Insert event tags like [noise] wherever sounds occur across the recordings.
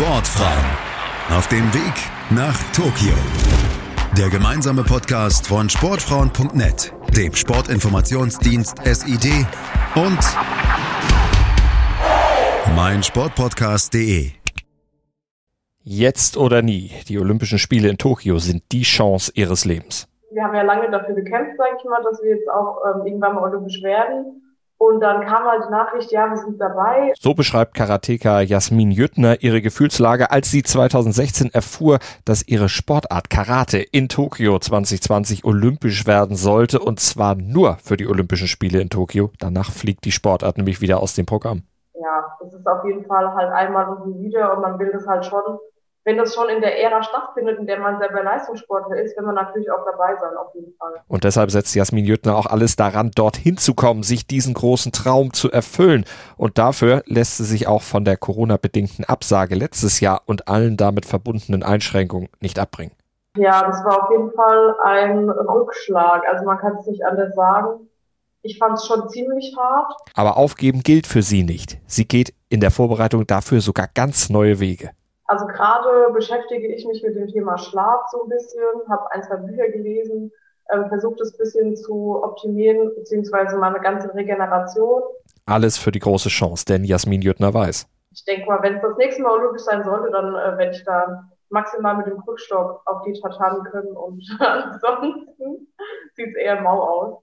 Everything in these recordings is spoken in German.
Sportfrauen auf dem Weg nach Tokio. Der gemeinsame Podcast von Sportfrauen.net, dem Sportinformationsdienst SID und meinsportpodcast.de. Jetzt oder nie, die Olympischen Spiele in Tokio sind die Chance ihres Lebens. Wir haben ja lange dafür gekämpft, sage ich mal, dass wir jetzt auch ähm, irgendwann mal olympisch werden. Und dann kam halt die Nachricht, ja, wir sind dabei. So beschreibt Karateka Jasmin Jüttner ihre Gefühlslage, als sie 2016 erfuhr, dass ihre Sportart Karate in Tokio 2020 olympisch werden sollte und zwar nur für die Olympischen Spiele in Tokio. Danach fliegt die Sportart nämlich wieder aus dem Programm. Ja, das ist auf jeden Fall halt einmal und wieder und man will das halt schon wenn das schon in der Ära stattfindet, in der man selber Leistungssportler ist, will man natürlich auch dabei sein, auf jeden Fall. Und deshalb setzt Jasmin Jüttner auch alles daran, dorthin zu kommen, sich diesen großen Traum zu erfüllen. Und dafür lässt sie sich auch von der Corona-bedingten Absage letztes Jahr und allen damit verbundenen Einschränkungen nicht abbringen. Ja, das war auf jeden Fall ein Rückschlag. Also man kann es nicht anders sagen. Ich fand es schon ziemlich hart. Aber aufgeben gilt für sie nicht. Sie geht in der Vorbereitung dafür sogar ganz neue Wege. Also gerade beschäftige ich mich mit dem Thema Schlaf so ein bisschen, habe ein, zwei Bücher gelesen, ähm, versuche das ein bisschen zu optimieren, beziehungsweise meine ganze Regeneration. Alles für die große Chance, denn Jasmin Jüttner weiß. Ich denke mal, wenn es das nächste Mal olympisch sein sollte, dann äh, werde ich da maximal mit dem Rückstock auf die Tatami können und [laughs] ansonsten sieht es eher mau aus.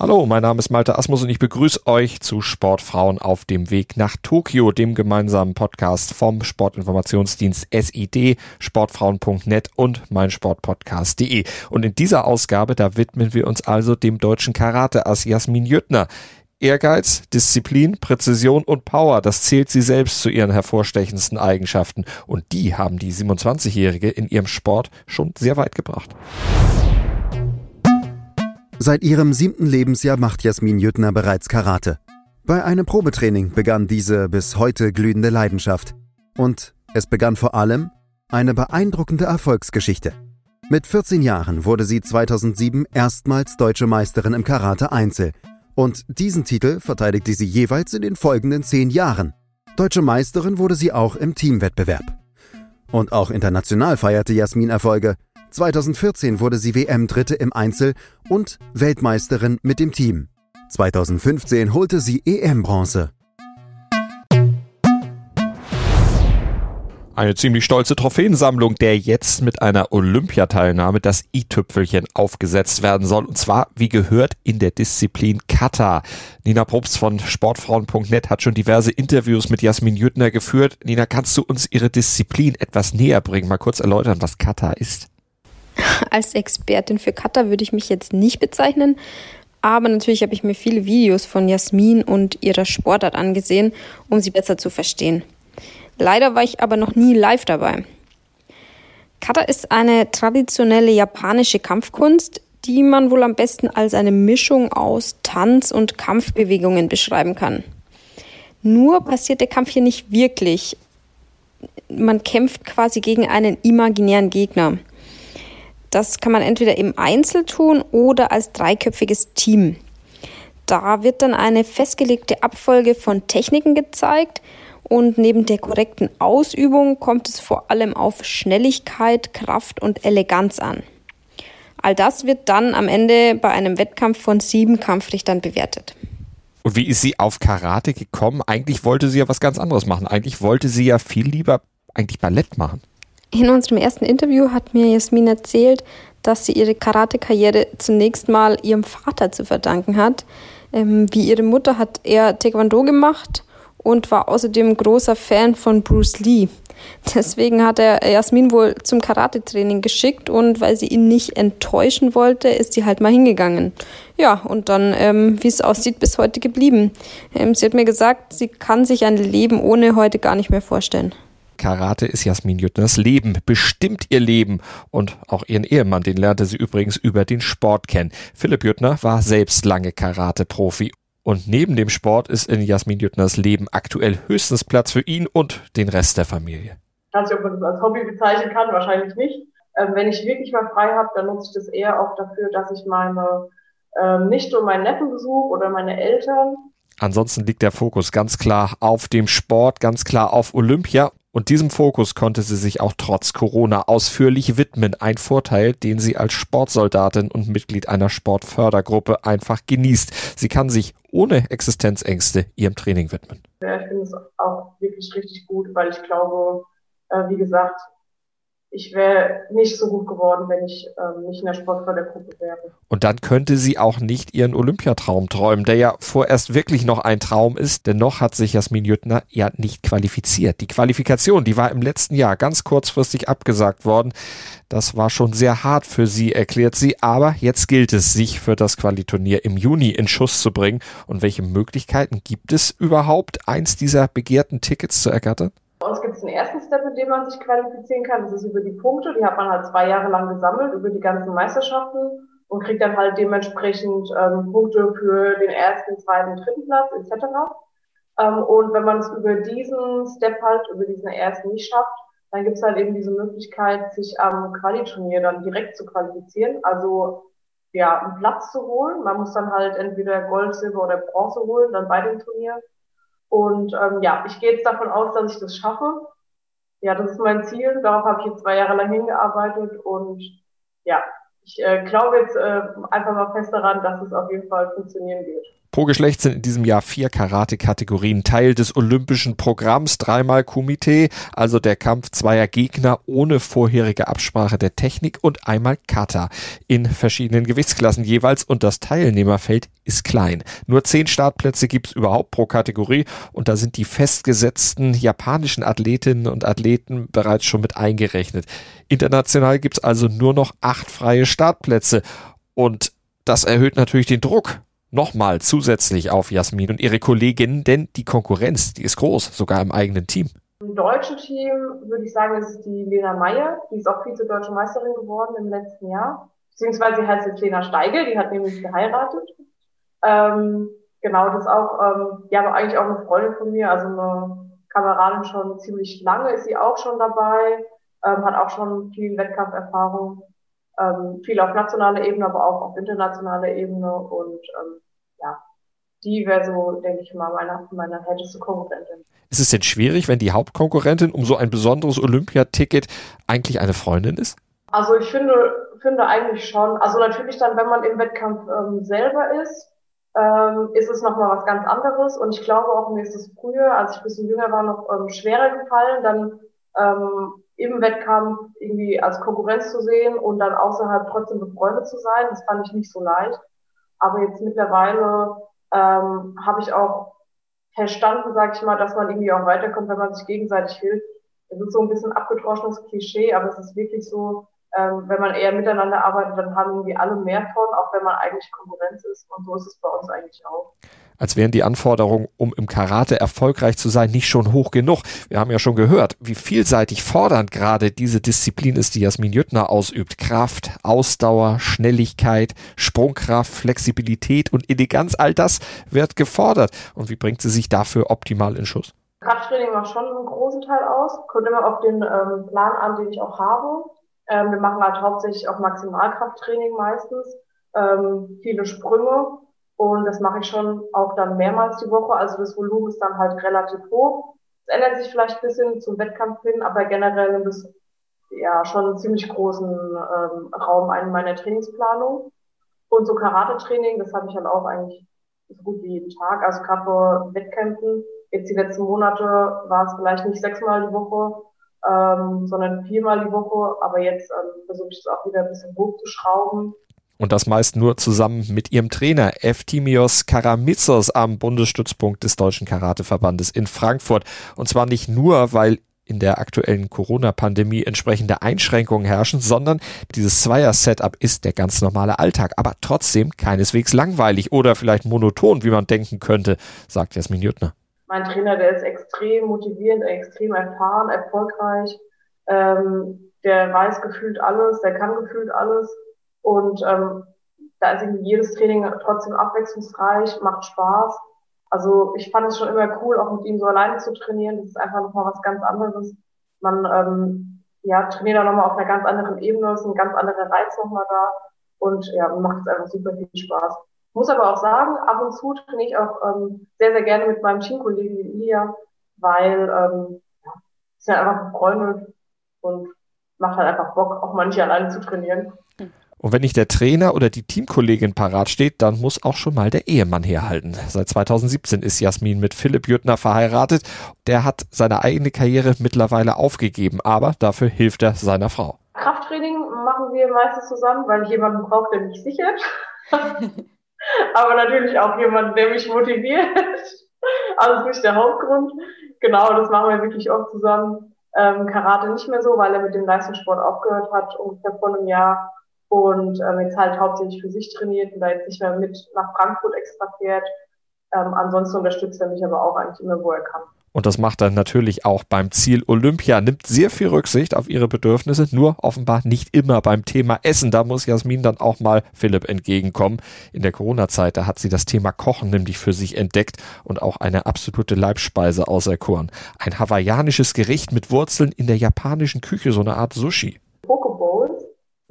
Hallo, mein Name ist Malte Asmus und ich begrüße euch zu Sportfrauen auf dem Weg nach Tokio, dem gemeinsamen Podcast vom Sportinformationsdienst SID, sportfrauen.net und meinsportpodcast.de. Und in dieser Ausgabe, da widmen wir uns also dem deutschen Karate-Ass Jasmin Jüttner. Ehrgeiz, Disziplin, Präzision und Power, das zählt sie selbst zu ihren hervorstechendsten Eigenschaften. Und die haben die 27-Jährige in ihrem Sport schon sehr weit gebracht. Seit ihrem siebten Lebensjahr macht Jasmin Jüttner bereits Karate. Bei einem Probetraining begann diese bis heute glühende Leidenschaft. Und es begann vor allem eine beeindruckende Erfolgsgeschichte. Mit 14 Jahren wurde sie 2007 erstmals deutsche Meisterin im Karate Einzel. Und diesen Titel verteidigte sie jeweils in den folgenden zehn Jahren. Deutsche Meisterin wurde sie auch im Teamwettbewerb. Und auch international feierte Jasmin Erfolge. 2014 wurde sie WM-Dritte im Einzel und Weltmeisterin mit dem Team. 2015 holte sie EM-Bronze. Eine ziemlich stolze Trophäensammlung, der jetzt mit einer Olympiateilnahme das i-Tüpfelchen aufgesetzt werden soll. Und zwar, wie gehört, in der Disziplin Kata. Nina Probst von Sportfrauen.net hat schon diverse Interviews mit Jasmin Jüttner geführt. Nina, kannst du uns ihre Disziplin etwas näher bringen? Mal kurz erläutern, was Kata ist. [laughs] Als Expertin für Kata würde ich mich jetzt nicht bezeichnen, aber natürlich habe ich mir viele Videos von Jasmin und ihrer Sportart angesehen, um sie besser zu verstehen. Leider war ich aber noch nie live dabei. Kata ist eine traditionelle japanische Kampfkunst, die man wohl am besten als eine Mischung aus Tanz und Kampfbewegungen beschreiben kann. Nur passiert der Kampf hier nicht wirklich. Man kämpft quasi gegen einen imaginären Gegner. Das kann man entweder im Einzel tun oder als dreiköpfiges Team. Da wird dann eine festgelegte Abfolge von Techniken gezeigt und neben der korrekten Ausübung kommt es vor allem auf Schnelligkeit, Kraft und Eleganz an. All das wird dann am Ende bei einem Wettkampf von sieben Kampfrichtern bewertet. Und wie ist sie auf Karate gekommen? Eigentlich wollte sie ja was ganz anderes machen. Eigentlich wollte sie ja viel lieber eigentlich Ballett machen. In unserem ersten Interview hat mir Jasmin erzählt, dass sie ihre Karate-Karriere zunächst mal ihrem Vater zu verdanken hat. Ähm, wie ihre Mutter hat er Taekwondo gemacht und war außerdem großer Fan von Bruce Lee. Deswegen hat er Jasmin wohl zum Karate-Training geschickt und weil sie ihn nicht enttäuschen wollte, ist sie halt mal hingegangen. Ja, und dann, ähm, wie es aussieht, bis heute geblieben. Ähm, sie hat mir gesagt, sie kann sich ein Leben ohne heute gar nicht mehr vorstellen. Karate ist Jasmin Jüttners Leben, bestimmt ihr Leben. Und auch ihren Ehemann, den lernte sie übrigens über den Sport kennen. Philipp Jüttner war selbst lange Karate-Profi. Und neben dem Sport ist in Jasmin Jüttners Leben aktuell höchstens Platz für ihn und den Rest der Familie. Ich weiß nicht, ob man das als Hobby bezeichnen kann, wahrscheinlich nicht. Ähm, wenn ich wirklich mal frei habe, dann nutze ich das eher auch dafür, dass ich meine ähm, Nichte und meinen Neffen besuche oder meine Eltern Ansonsten liegt der Fokus ganz klar auf dem Sport, ganz klar auf Olympia. Und diesem Fokus konnte sie sich auch trotz Corona ausführlich widmen. Ein Vorteil, den sie als Sportsoldatin und Mitglied einer Sportfördergruppe einfach genießt. Sie kann sich ohne Existenzängste ihrem Training widmen. Ja, ich finde es auch wirklich richtig gut, weil ich glaube, äh, wie gesagt, ich wäre nicht so gut geworden, wenn ich ähm, nicht in der Sportfördergruppe wäre. Und dann könnte sie auch nicht ihren Olympiatraum träumen, der ja vorerst wirklich noch ein Traum ist, denn noch hat sich Jasmin Jüttner ja nicht qualifiziert. Die Qualifikation, die war im letzten Jahr ganz kurzfristig abgesagt worden. Das war schon sehr hart für sie, erklärt sie, aber jetzt gilt es, sich für das Qualiturnier im Juni in Schuss zu bringen. Und welche Möglichkeiten gibt es überhaupt, eins dieser begehrten Tickets zu ergattern? Bei uns gibt es den ersten Step, in dem man sich qualifizieren kann. Das ist über die Punkte. Die hat man halt zwei Jahre lang gesammelt, über die ganzen Meisterschaften und kriegt dann halt dementsprechend ähm, Punkte für den ersten, zweiten, dritten Platz etc. Ähm, und wenn man es über diesen Step halt, über diesen ersten nicht schafft, dann gibt es halt eben diese Möglichkeit, sich am Qualiturnier dann direkt zu qualifizieren. Also ja, einen Platz zu holen. Man muss dann halt entweder Gold, Silber oder Bronze holen, dann bei dem Turnier. Und ähm, ja, ich gehe jetzt davon aus, dass ich das schaffe. Ja, das ist mein Ziel. Darauf habe ich jetzt zwei Jahre lang hingearbeitet und ja, ich äh, glaube jetzt äh, einfach mal fest daran, dass es auf jeden Fall funktionieren wird. Pro Geschlecht sind in diesem Jahr vier Karate-Kategorien Teil des olympischen Programms, dreimal Kumite, also der Kampf zweier Gegner ohne vorherige Absprache der Technik und einmal Kata in verschiedenen Gewichtsklassen jeweils und das Teilnehmerfeld ist klein. Nur zehn Startplätze gibt's überhaupt pro Kategorie und da sind die festgesetzten japanischen Athletinnen und Athleten bereits schon mit eingerechnet. International gibt's also nur noch acht freie Startplätze und das erhöht natürlich den Druck nochmal zusätzlich auf Jasmin und ihre Kolleginnen, denn die Konkurrenz, die ist groß, sogar im eigenen Team. Im deutschen Team würde ich sagen, ist die Lena Meyer, die ist auch Vize-Deutsche Meisterin geworden im letzten Jahr. Beziehungsweise sie heißt jetzt Lena Steigel, die hat nämlich geheiratet. Ähm, genau, das auch, ähm, ja, aber eigentlich auch eine Freundin von mir, also eine Kameradin schon ziemlich lange ist sie auch schon dabei, ähm, hat auch schon viel Wettkampferfahrung ähm, viel auf nationaler Ebene, aber auch auf internationaler Ebene und ähm, ja, die wäre so, denke ich mal, meine, meine härteste Konkurrentin. Ist es denn schwierig, wenn die Hauptkonkurrentin um so ein besonderes Olympiaticket eigentlich eine Freundin ist? Also ich finde, finde eigentlich schon. Also natürlich dann, wenn man im Wettkampf ähm, selber ist, ähm, ist es nochmal was ganz anderes. Und ich glaube auch, mir ist es früher, als ich ein bisschen jünger war, noch ähm, schwerer gefallen, dann ähm, im Wettkampf irgendwie als Konkurrenz zu sehen und dann außerhalb trotzdem befreundet zu sein. Das fand ich nicht so leicht. Aber jetzt mittlerweile ähm, habe ich auch verstanden, sag ich mal, dass man irgendwie auch weiterkommt, wenn man sich gegenseitig hilft. Das ist so ein bisschen abgedroschenes Klischee, aber es ist wirklich so, ähm, wenn man eher miteinander arbeitet, dann haben wir alle mehr von, auch wenn man eigentlich Konkurrenz ist. Und so ist es bei uns eigentlich auch als wären die Anforderungen, um im Karate erfolgreich zu sein, nicht schon hoch genug. Wir haben ja schon gehört, wie vielseitig fordernd gerade diese Disziplin ist, die Jasmin Jüttner ausübt. Kraft, Ausdauer, Schnelligkeit, Sprungkraft, Flexibilität und Eleganz, all das wird gefordert. Und wie bringt sie sich dafür optimal in Schuss? Krafttraining macht schon einen großen Teil aus. Kommt immer auf den ähm, Plan an, den ich auch habe. Ähm, wir machen halt hauptsächlich auch Maximalkrafttraining meistens. Ähm, viele Sprünge und das mache ich schon auch dann mehrmals die Woche. Also das Volumen ist dann halt relativ hoch. Es ändert sich vielleicht ein bisschen zum Wettkampf hin, aber generell nimmt es ja schon einen ziemlich großen ähm, Raum ein in meiner Trainingsplanung. Und so Karate-Training, das habe ich halt auch eigentlich so gut wie jeden Tag. Also gerade vor Wettkämpfen, jetzt die letzten Monate war es vielleicht nicht sechsmal die Woche, ähm, sondern viermal die Woche. Aber jetzt ähm, versuche ich es auch wieder ein bisschen hochzuschrauben und das meist nur zusammen mit ihrem Trainer Eftimios Karamitsos am Bundesstützpunkt des Deutschen Karateverbandes in Frankfurt. Und zwar nicht nur, weil in der aktuellen Corona-Pandemie entsprechende Einschränkungen herrschen, sondern dieses Zweier-Setup ist der ganz normale Alltag, aber trotzdem keineswegs langweilig oder vielleicht monoton, wie man denken könnte, sagt Jasmin Jüttner. Mein Trainer, der ist extrem motivierend, extrem erfahren, erfolgreich, ähm, der weiß gefühlt alles, der kann gefühlt alles und ähm, da ist irgendwie jedes Training trotzdem abwechslungsreich, macht Spaß. Also ich fand es schon immer cool, auch mit ihm so alleine zu trainieren. Das ist einfach nochmal was ganz anderes. Man ähm, ja, trainiert da nochmal auf einer ganz anderen Ebene, ist ein ganz anderer Reiz nochmal da. Und ja, macht es einfach super viel Spaß. Muss aber auch sagen, ab und zu trainiere ich auch ähm, sehr, sehr gerne mit meinem Teamkollegen Ilia, weil ähm, ja, ist ja einfach befreundet und macht halt einfach Bock, auch mal nicht alleine zu trainieren. Und wenn nicht der Trainer oder die Teamkollegin parat steht, dann muss auch schon mal der Ehemann herhalten. Seit 2017 ist Jasmin mit Philipp Jüttner verheiratet. Der hat seine eigene Karriere mittlerweile aufgegeben, aber dafür hilft er seiner Frau. Krafttraining machen wir meistens zusammen, weil ich jemanden brauche, der mich sichert. [laughs] aber natürlich auch jemanden, der mich motiviert. [laughs] Also nicht der Hauptgrund. Genau, das machen wir wirklich oft zusammen. Ähm, Karate nicht mehr so, weil er mit dem Leistungssport aufgehört hat, ungefähr vor einem Jahr und ähm, jetzt halt hauptsächlich für sich trainiert und da jetzt nicht mehr mit nach Frankfurt extra fährt. Ähm, ansonsten unterstützt er mich aber auch eigentlich immer, wo er kann. Und das macht er natürlich auch beim Ziel Olympia, nimmt sehr viel Rücksicht auf ihre Bedürfnisse, nur offenbar nicht immer beim Thema Essen. Da muss Jasmin dann auch mal Philipp entgegenkommen. In der Corona-Zeit, da hat sie das Thema Kochen nämlich für sich entdeckt und auch eine absolute Leibspeise auserkoren. Ein hawaiianisches Gericht mit Wurzeln in der japanischen Küche, so eine Art Sushi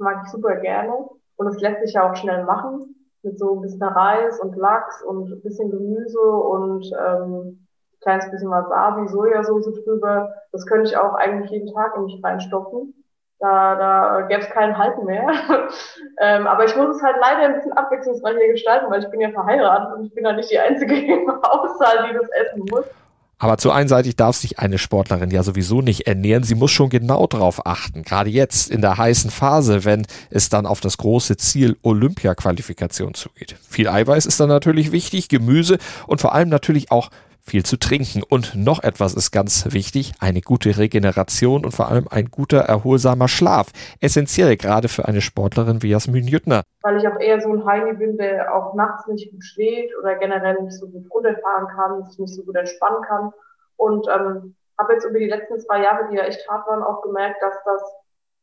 mag ich super gerne. Und es lässt sich ja auch schnell machen. Mit so ein bisschen Reis und Lachs und ein bisschen Gemüse und ähm, kleines bisschen Wasabi, Sojasauce drüber. Das könnte ich auch eigentlich jeden Tag in mich reinstopfen. Da, da gäbe es keinen Halten mehr. [laughs] ähm, aber ich muss es halt leider ein bisschen abwechslungsreicher gestalten, weil ich bin ja verheiratet und ich bin ja nicht die Einzige [laughs] im Haushalt, die das essen muss. Aber zu einseitig darf sich eine Sportlerin ja sowieso nicht ernähren. Sie muss schon genau darauf achten. Gerade jetzt in der heißen Phase, wenn es dann auf das große Ziel Olympia-Qualifikation zugeht. Viel Eiweiß ist dann natürlich wichtig, Gemüse und vor allem natürlich auch viel zu trinken. Und noch etwas ist ganz wichtig, eine gute Regeneration und vor allem ein guter, erholsamer Schlaf. Essentiell gerade für eine Sportlerin wie Jasmin Jüttner. Weil ich auch eher so ein Heini bin, der auch nachts nicht gut schläft oder generell nicht so gut runterfahren kann, sich nicht so gut entspannen kann. Und ähm, habe jetzt über die letzten zwei Jahre, die ja echt hart waren, auch gemerkt, dass das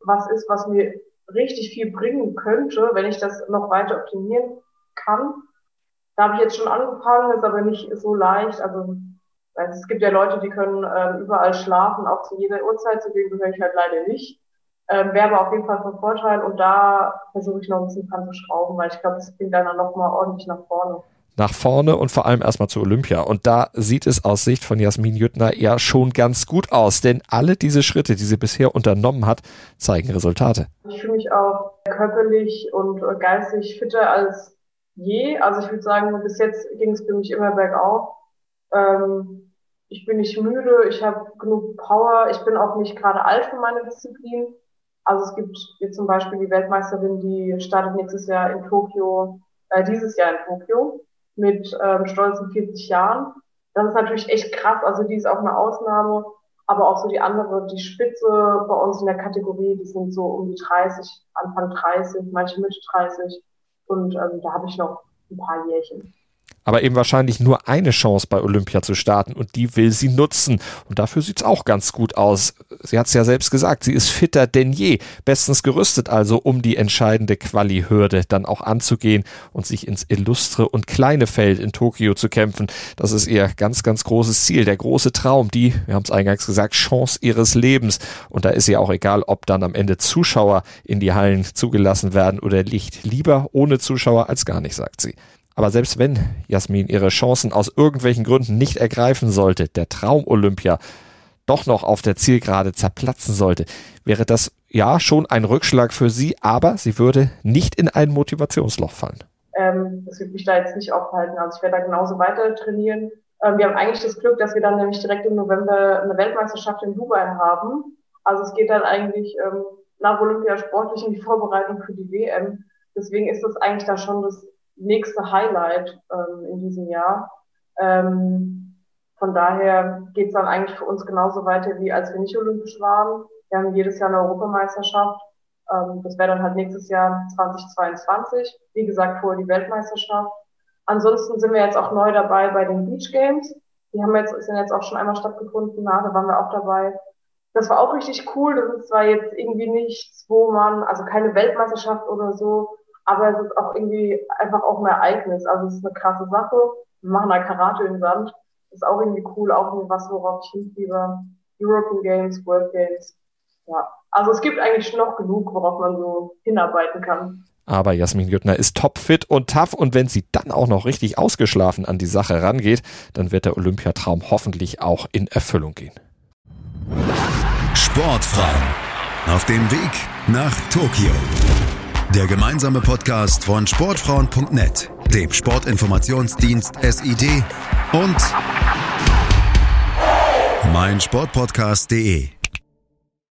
was ist, was mir richtig viel bringen könnte, wenn ich das noch weiter optimieren kann. Da habe ich jetzt schon angefangen, ist aber nicht so leicht. Also es gibt ja Leute, die können ähm, überall schlafen, auch zu jeder Uhrzeit, zu denen gehöre ich halt leider nicht. Ähm, Wäre aber auf jeden Fall von Vorteil und da versuche ich noch ein bisschen dran zu schrauben, weil ich glaube, das bringt dann nochmal ordentlich nach vorne nach vorne und vor allem erstmal zu Olympia. Und da sieht es aus Sicht von Jasmin Jüttner ja schon ganz gut aus, denn alle diese Schritte, die sie bisher unternommen hat, zeigen Resultate. Ich fühle mich auch körperlich und geistig fitter als je. Also ich würde sagen, bis jetzt ging es für mich immer bergauf. Ähm, ich bin nicht müde, ich habe genug Power, ich bin auch nicht gerade alt für meine Disziplin. Also es gibt jetzt zum Beispiel die Weltmeisterin, die startet nächstes Jahr in Tokio, äh, dieses Jahr in Tokio mit ähm, stolzen 40 Jahren. Das ist natürlich echt krass, also die ist auch eine Ausnahme, aber auch so die andere, die Spitze bei uns in der Kategorie, die sind so um die 30, Anfang 30, manche Mitte 30. Und ähm, da habe ich noch ein paar Jährchen aber eben wahrscheinlich nur eine Chance bei Olympia zu starten und die will sie nutzen. Und dafür sieht's auch ganz gut aus. Sie hat's ja selbst gesagt, sie ist fitter denn je, bestens gerüstet also, um die entscheidende Quali-Hürde dann auch anzugehen und sich ins illustre und kleine Feld in Tokio zu kämpfen. Das ist ihr ganz, ganz großes Ziel, der große Traum, die, wir haben es eingangs gesagt, Chance ihres Lebens. Und da ist ihr auch egal, ob dann am Ende Zuschauer in die Hallen zugelassen werden oder Licht. Lieber ohne Zuschauer als gar nicht, sagt sie. Aber selbst wenn Jasmin ihre Chancen aus irgendwelchen Gründen nicht ergreifen sollte, der Traum Olympia doch noch auf der Zielgerade zerplatzen sollte, wäre das ja schon ein Rückschlag für sie, aber sie würde nicht in ein Motivationsloch fallen. Ähm, das wird mich da jetzt nicht aufhalten. Also ich werde da genauso weiter trainieren. Ähm, wir haben eigentlich das Glück, dass wir dann nämlich direkt im November eine Weltmeisterschaft in Dubai haben. Also es geht dann eigentlich ähm, nach Olympia sportlich in die Vorbereitung für die WM. Deswegen ist das eigentlich da schon das nächste Highlight ähm, in diesem Jahr. Ähm, von daher geht es dann eigentlich für uns genauso weiter, wie als wir nicht olympisch waren. Wir haben jedes Jahr eine Europameisterschaft. Ähm, das wäre dann halt nächstes Jahr 2022. Wie gesagt, vorher die Weltmeisterschaft. Ansonsten sind wir jetzt auch neu dabei bei den Beach Games. Die haben jetzt, sind jetzt auch schon einmal stattgefunden. Na, da waren wir auch dabei. Das war auch richtig cool. Das ist zwar jetzt irgendwie nichts, wo man, also keine Weltmeisterschaft oder so, aber es ist auch irgendwie einfach auch ein Ereignis. Also es ist eine krasse Sache. Wir machen da Karate im Sand. Ist auch irgendwie cool, auch irgendwie was, worauf ich hinfiebe. European Games, World Games. Ja. Also es gibt eigentlich noch genug, worauf man so hinarbeiten kann. Aber Jasmin Jüttner ist topfit und tough und wenn sie dann auch noch richtig ausgeschlafen an die Sache rangeht, dann wird der Olympiatraum hoffentlich auch in Erfüllung gehen. Sportfrauen Auf dem Weg nach Tokio. Der gemeinsame Podcast von Sportfrauen.net, dem Sportinformationsdienst SID und meinsportpodcast.de.